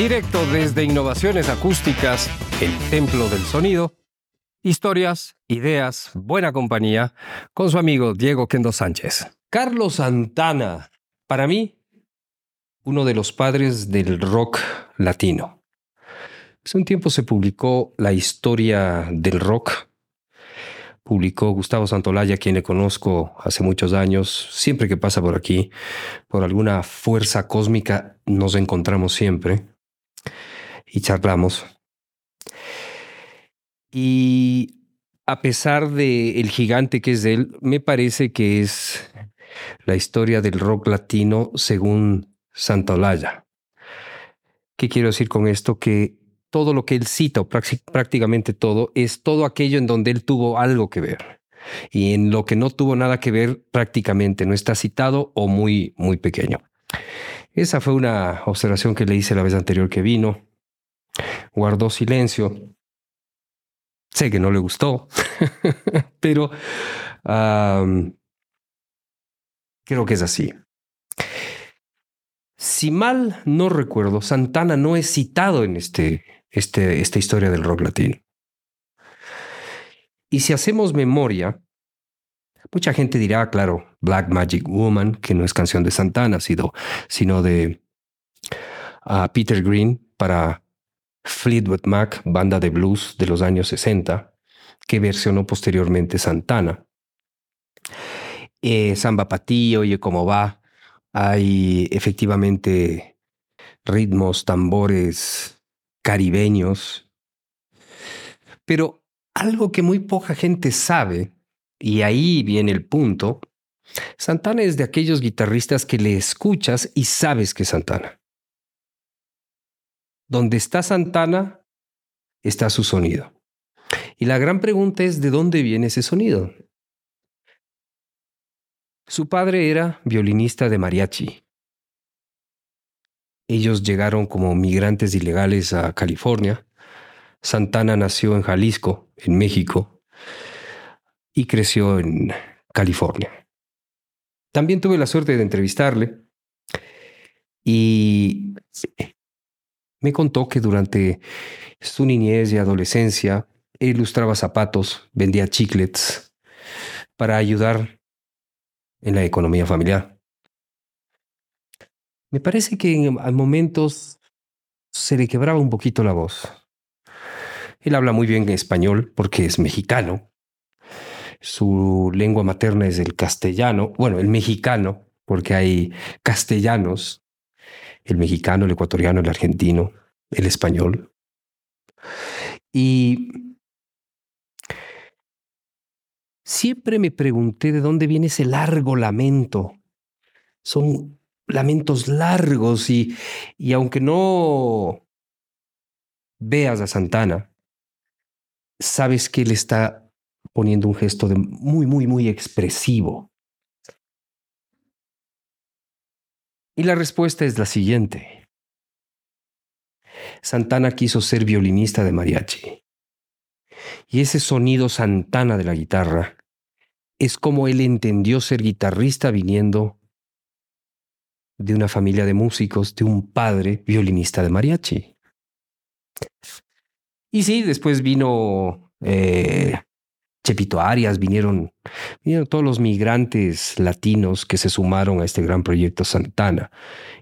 Directo desde Innovaciones Acústicas, el Templo del Sonido. Historias, ideas, buena compañía, con su amigo Diego Kendo Sánchez. Carlos Santana, para mí, uno de los padres del rock latino. Hace un tiempo se publicó La historia del rock. Publicó Gustavo Santolaya, quien le conozco hace muchos años. Siempre que pasa por aquí, por alguna fuerza cósmica, nos encontramos siempre y charlamos. Y a pesar de el gigante que es él, me parece que es la historia del rock latino según Santolaya. ¿Qué quiero decir con esto? Que todo lo que él cita, prácticamente todo, es todo aquello en donde él tuvo algo que ver. Y en lo que no tuvo nada que ver, prácticamente no está citado o muy, muy pequeño. Esa fue una observación que le hice la vez anterior que vino. Guardó silencio. Sé que no le gustó, pero creo que es así. Si mal no recuerdo, Santana no es citado en este, este, esta historia del rock latino. Y si hacemos memoria, mucha gente dirá, claro, Black Magic Woman, que no es canción de Santana, sino de ah, Peter Green para Fleetwood Mac, banda de blues de los años 60, que versionó posteriormente Santana. Eh, Samba Patillo, oye cómo va. Hay efectivamente ritmos, tambores caribeños. Pero algo que muy poca gente sabe, y ahí viene el punto, Santana es de aquellos guitarristas que le escuchas y sabes que es Santana. Donde está Santana, está su sonido. Y la gran pregunta es, ¿de dónde viene ese sonido? Su padre era violinista de mariachi. Ellos llegaron como migrantes ilegales a California. Santana nació en Jalisco, en México, y creció en California. También tuve la suerte de entrevistarle y me contó que durante su niñez y adolescencia ilustraba zapatos, vendía chiclets para ayudar en la economía familiar. Me parece que en momentos se le quebraba un poquito la voz. Él habla muy bien español porque es mexicano. Su lengua materna es el castellano, bueno, el mexicano, porque hay castellanos el mexicano, el ecuatoriano, el argentino, el español. Y siempre me pregunté de dónde viene ese largo lamento. Son lamentos largos y, y aunque no veas a Santana, sabes que él está poniendo un gesto de muy, muy, muy expresivo. Y la respuesta es la siguiente. Santana quiso ser violinista de mariachi. Y ese sonido Santana de la guitarra es como él entendió ser guitarrista viniendo de una familia de músicos, de un padre violinista de mariachi. Y sí, después vino eh, Chepito Arias, vinieron, vinieron todos los migrantes latinos que se sumaron a este gran proyecto Santana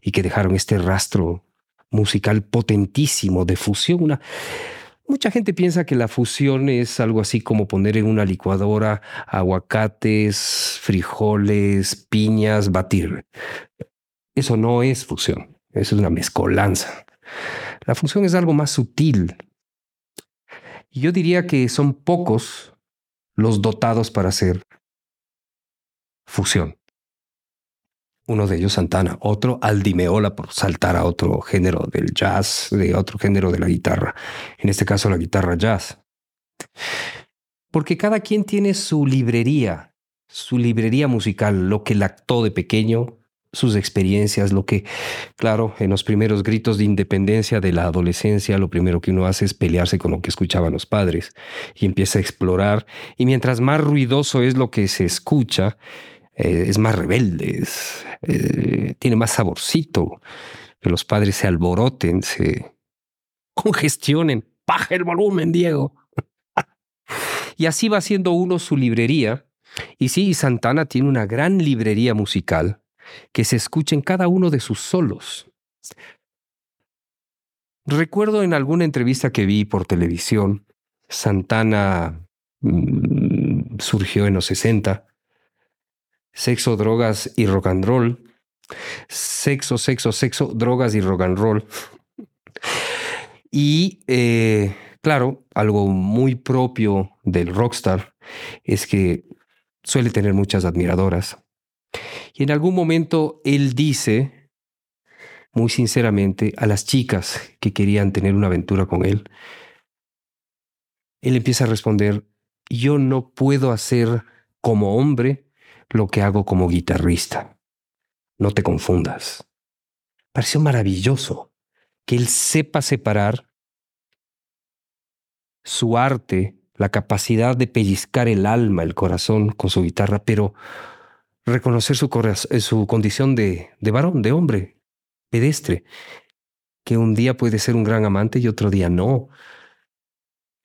y que dejaron este rastro musical potentísimo de fusión. Una, mucha gente piensa que la fusión es algo así como poner en una licuadora aguacates, frijoles, piñas, batir. Eso no es fusión, eso es una mezcolanza. La fusión es algo más sutil. Yo diría que son pocos los dotados para hacer fusión. Uno de ellos Santana, otro Aldimeola por saltar a otro género del jazz, de otro género de la guitarra, en este caso la guitarra jazz. Porque cada quien tiene su librería, su librería musical, lo que lactó de pequeño, sus experiencias, lo que, claro, en los primeros gritos de independencia de la adolescencia, lo primero que uno hace es pelearse con lo que escuchaban los padres y empieza a explorar. Y mientras más ruidoso es lo que se escucha, eh, es más rebelde, eh, tiene más saborcito. que los padres se alboroten, se congestionen. Baja el volumen, Diego. y así va haciendo uno su librería. Y sí, Santana tiene una gran librería musical que se escucha en cada uno de sus solos. Recuerdo en alguna entrevista que vi por televisión, Santana mm, surgió en los 60, sexo, drogas y rock and roll, sexo, sexo, sexo, drogas y rock and roll. Y eh, claro, algo muy propio del rockstar es que suele tener muchas admiradoras. Y en algún momento él dice, muy sinceramente, a las chicas que querían tener una aventura con él, él empieza a responder, yo no puedo hacer como hombre lo que hago como guitarrista. No te confundas. Pareció maravilloso que él sepa separar su arte, la capacidad de pellizcar el alma, el corazón con su guitarra, pero reconocer su, eh, su condición de, de varón, de hombre, pedestre, que un día puede ser un gran amante y otro día no.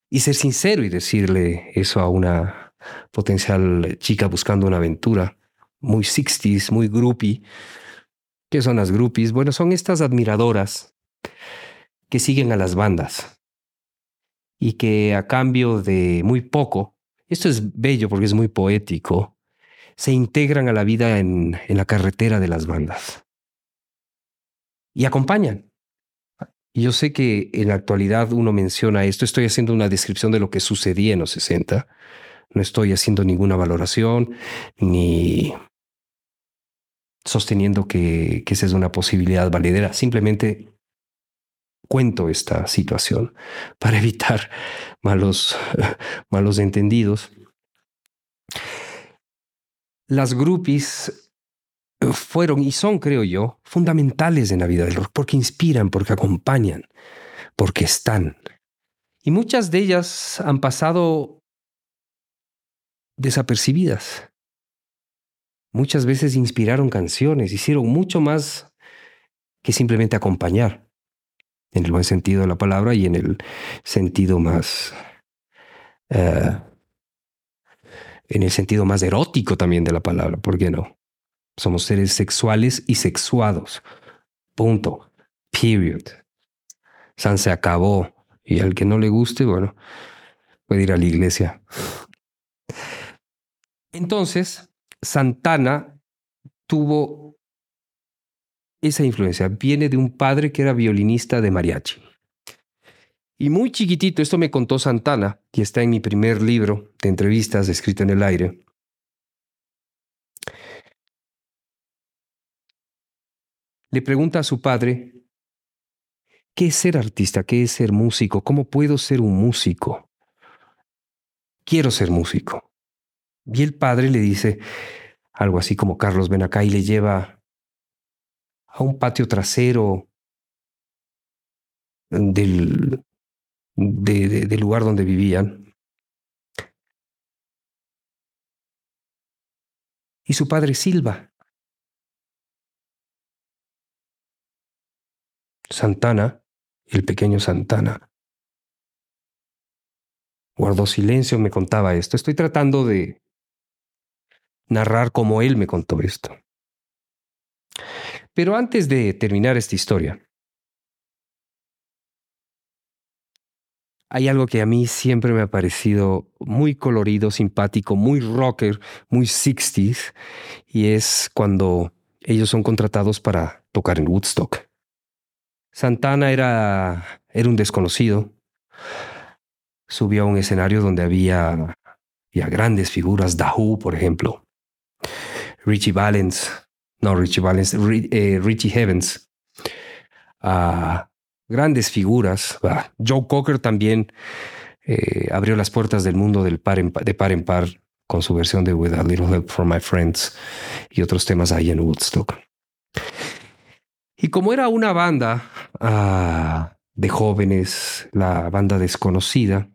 Y ser sincero y decirle eso a una potencial chica buscando una aventura, muy 60s, muy groupie. ¿Qué son las groupies? Bueno, son estas admiradoras que siguen a las bandas y que a cambio de muy poco, esto es bello porque es muy poético, se integran a la vida en, en la carretera de las bandas y acompañan. Yo sé que en la actualidad uno menciona esto, estoy haciendo una descripción de lo que sucedía en los 60, no estoy haciendo ninguna valoración ni sosteniendo que, que esa es una posibilidad validera, simplemente cuento esta situación para evitar malos, malos entendidos. Las groupies fueron y son, creo yo, fundamentales en la vida del rock, porque inspiran, porque acompañan, porque están. Y muchas de ellas han pasado desapercibidas. Muchas veces inspiraron canciones, hicieron mucho más que simplemente acompañar, en el buen sentido de la palabra y en el sentido más... Eh, en el sentido más erótico también de la palabra, ¿por qué no? Somos seres sexuales y sexuados. Punto. Period. San se acabó. Y al que no le guste, bueno, puede ir a la iglesia. Entonces, Santana tuvo esa influencia. Viene de un padre que era violinista de mariachi. Y muy chiquitito, esto me contó Santana, que está en mi primer libro de entrevistas escrito en el aire. le pregunta a su padre, ¿qué es ser artista? ¿Qué es ser músico? ¿Cómo puedo ser un músico? Quiero ser músico. Y el padre le dice algo así como Carlos, ven acá y le lleva a un patio trasero del, del lugar donde vivían. Y su padre silba. Santana, el pequeño Santana, guardó silencio, me contaba esto. Estoy tratando de narrar como él me contó esto. Pero antes de terminar esta historia, hay algo que a mí siempre me ha parecido muy colorido, simpático, muy rocker, muy 60s, y es cuando ellos son contratados para tocar en Woodstock. Santana era, era un desconocido. Subió a un escenario donde había, grandes figuras, Dahu, por ejemplo, Richie Valens, no Richie Valens, eh, Richie Heavens, ah, grandes figuras. Joe Cocker también eh, abrió las puertas del mundo del par de par en par con su versión de With a Little Help from My Friends y otros temas ahí en Woodstock. Y como era una banda ah, de jóvenes, la banda desconocida,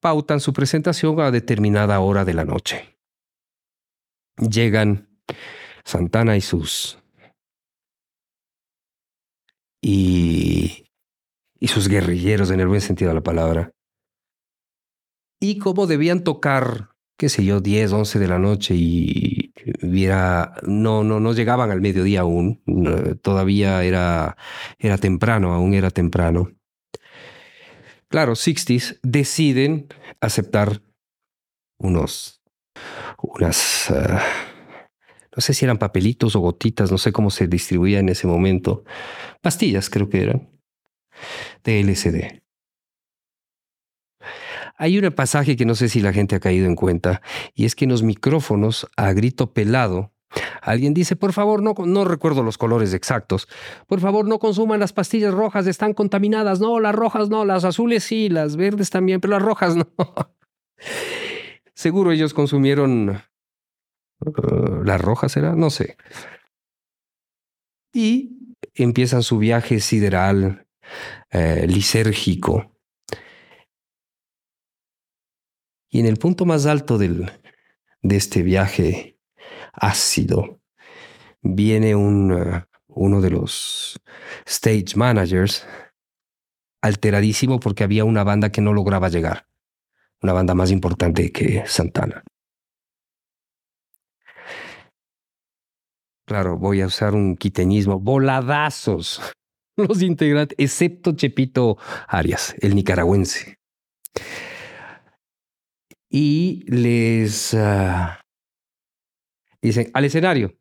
pautan su presentación a determinada hora de la noche. Llegan Santana y sus y, y sus guerrilleros en el buen sentido de la palabra. Y cómo debían tocar, qué sé yo, 10, 11 de la noche y viera, no, no, no llegaban al mediodía aún, todavía era, era temprano, aún era temprano. Claro, Sixties deciden aceptar unos, unas, ah, no sé si eran papelitos o gotitas, no sé cómo se distribuía en ese momento, pastillas creo que eran, de LSD. Hay un pasaje que no sé si la gente ha caído en cuenta, y es que en los micrófonos, a grito pelado, Alguien dice, por favor, no, no recuerdo los colores exactos, por favor, no consuman las pastillas rojas, están contaminadas. No, las rojas no, las azules sí, las verdes también, pero las rojas no. Seguro ellos consumieron uh, las rojas, ¿era? No sé. Y empiezan su viaje sideral, eh, lisérgico. Y en el punto más alto del, de este viaje ácido, viene un, uh, uno de los stage managers alteradísimo porque había una banda que no lograba llegar una banda más importante que Santana. Claro, voy a usar un quiteñismo. Voladazos los integrantes, excepto Chepito Arias, el nicaragüense. Y les ah, dicen, al escenario.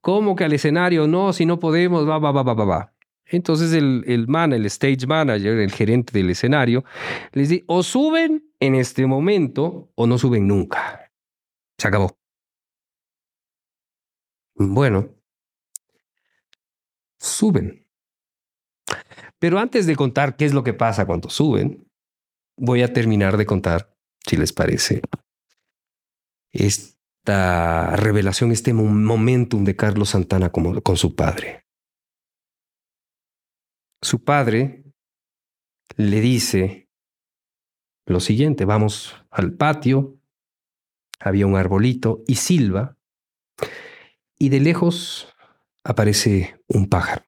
¿Cómo que al escenario? No, si no podemos, va, va, va, va, va, va. Entonces el, el man, el stage manager, el gerente del escenario, les dice, o suben en este momento o no suben nunca. Se acabó. Bueno, suben. Pero antes de contar qué es lo que pasa cuando suben, voy a terminar de contar, si les parece, esta revelación, este momentum de Carlos Santana con su padre. Su padre le dice lo siguiente, vamos al patio, había un arbolito y silba, y de lejos aparece un pájaro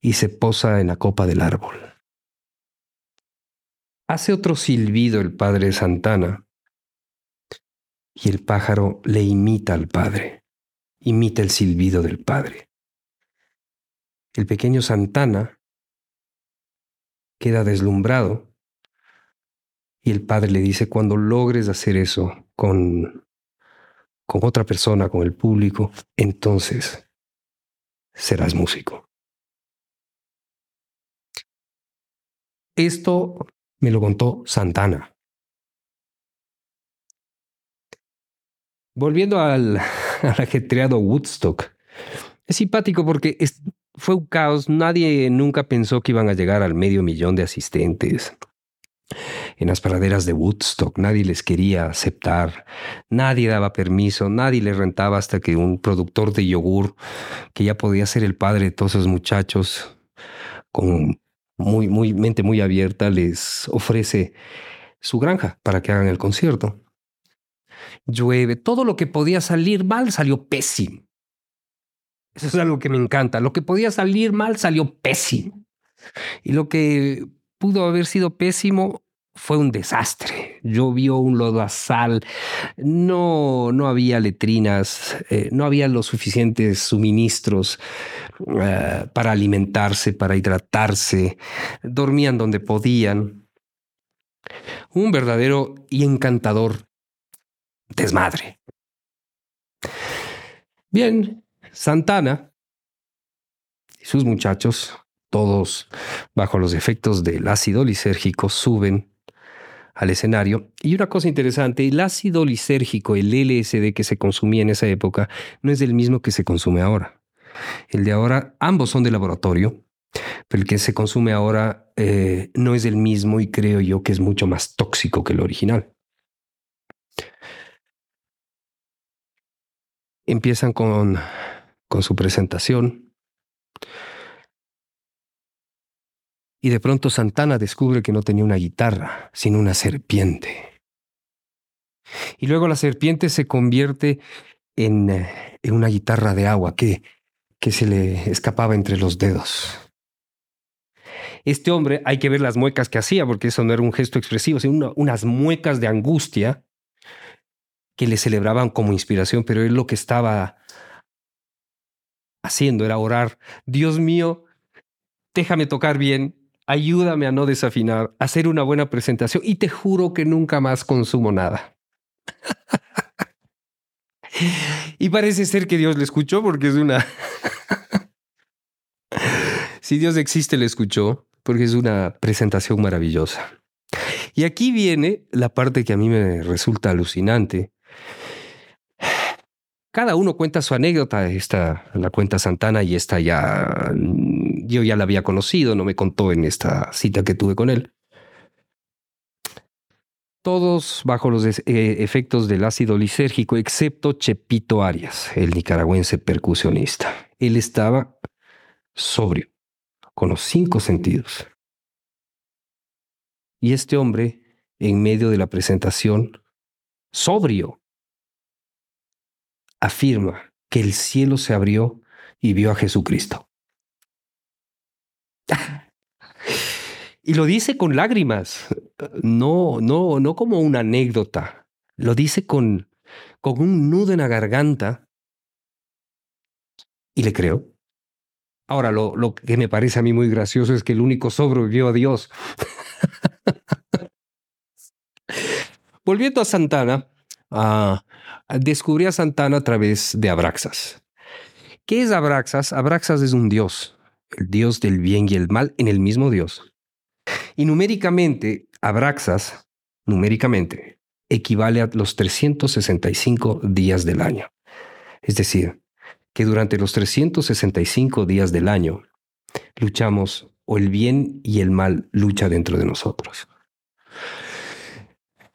y se posa en la copa del árbol. Hace otro silbido el padre Santana y el pájaro le imita al padre, imita el silbido del padre. El pequeño Santana queda deslumbrado y el padre le dice, cuando logres hacer eso con, con otra persona, con el público, entonces serás músico. Esto me lo contó Santana. Volviendo al, al ajetreado Woodstock, es simpático porque fue un caos. Nadie nunca pensó que iban a llegar al medio millón de asistentes. En las praderas de Woodstock nadie les quería aceptar, nadie daba permiso, nadie les rentaba hasta que un productor de yogur, que ya podía ser el padre de todos esos muchachos, con muy, muy, mente muy abierta, les ofrece su granja para que hagan el concierto. Llueve, todo lo que podía salir mal salió pésimo. Eso es algo que me encanta. Lo que podía salir mal salió pésimo. Y lo que pudo haber sido pésimo fue un desastre. Llovió un lodazal, no, no había letrinas, eh, no había los suficientes suministros eh, para alimentarse, para hidratarse, dormían donde podían. Un verdadero y encantador desmadre. Bien, Santana y sus muchachos, todos bajo los efectos del ácido lisérgico, suben al escenario. Y una cosa interesante, el ácido lisérgico, el LSD que se consumía en esa época, no es el mismo que se consume ahora. El de ahora, ambos son de laboratorio, pero el que se consume ahora eh, no es el mismo y creo yo que es mucho más tóxico que el original. Empiezan con con su presentación. Y de pronto Santana descubre que no tenía una guitarra, sino una serpiente. Y luego la serpiente se convierte en, eh, en una guitarra de agua que, que se le escapaba entre los dedos. Este hombre, hay que ver las muecas que hacía, porque eso no era un gesto expresivo, sino unas muecas de angustia que le celebraban como inspiración, pero él lo que estaba haciendo era orar, Dios mío, déjame tocar bien, ayúdame a no desafinar, hacer una buena presentación y te juro que nunca más consumo nada. y parece ser que Dios le escuchó porque es una... si Dios existe, le escuchó porque es una presentación maravillosa. Y aquí viene la parte que a mí me resulta alucinante. Cada uno cuenta su anécdota, esta la cuenta Santana y esta ya yo ya la había conocido, no me contó en esta cita que tuve con él. Todos bajo los eh, efectos del ácido lisérgico, excepto Chepito Arias, el nicaragüense percusionista. Él estaba sobrio, con los cinco sentidos. Y este hombre, en medio de la presentación, sobrio, afirma que el cielo se abrió y vio a Jesucristo. Y lo dice con lágrimas, no, no, no como una anécdota. Lo dice con, con un nudo en la garganta. Y le creo. Ahora, lo, lo que me parece a mí muy gracioso es que el único sobrevivió a Dios. Volviendo a Santana, uh, descubrí a Santana a través de Abraxas. ¿Qué es Abraxas? Abraxas es un dios, el dios del bien y el mal en el mismo dios. Y numéricamente, Abraxas, numéricamente, equivale a los 365 días del año. Es decir, que durante los 365 días del año luchamos o el bien y el mal lucha dentro de nosotros.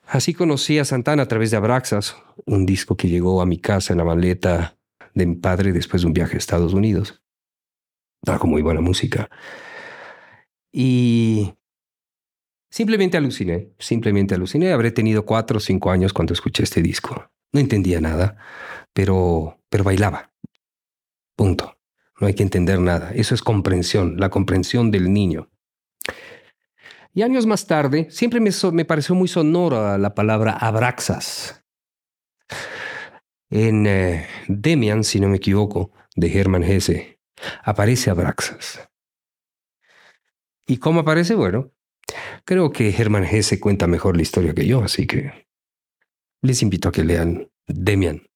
Así conocí a Santana a través de Abraxas, un disco que llegó a mi casa en la maleta de mi padre después de un viaje a Estados Unidos. Trajo muy buena música. Y simplemente aluciné, simplemente aluciné. Habré tenido cuatro o cinco años cuando escuché este disco. No entendía nada, pero, pero bailaba. Punto. No hay que entender nada. Eso es comprensión, la comprensión del niño. Y años más tarde, siempre me, me pareció muy sonora la palabra abraxas. En eh, Demian, si no me equivoco, de Hermann Hesse, aparece Abraxas. ¿Y cómo aparece? Bueno, creo que Hermann Hesse cuenta mejor la historia que yo, así que les invito a que lean Demian.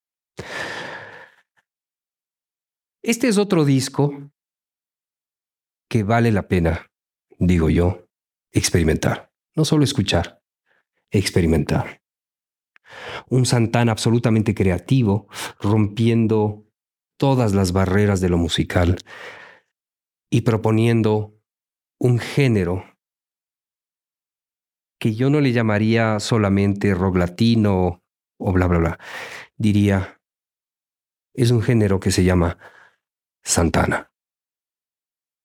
Este es otro disco que vale la pena, digo yo, experimentar. No solo escuchar, experimentar. Un Santana absolutamente creativo, rompiendo todas las barreras de lo musical y proponiendo un género que yo no le llamaría solamente rock latino o bla, bla, bla. Diría, es un género que se llama Santana.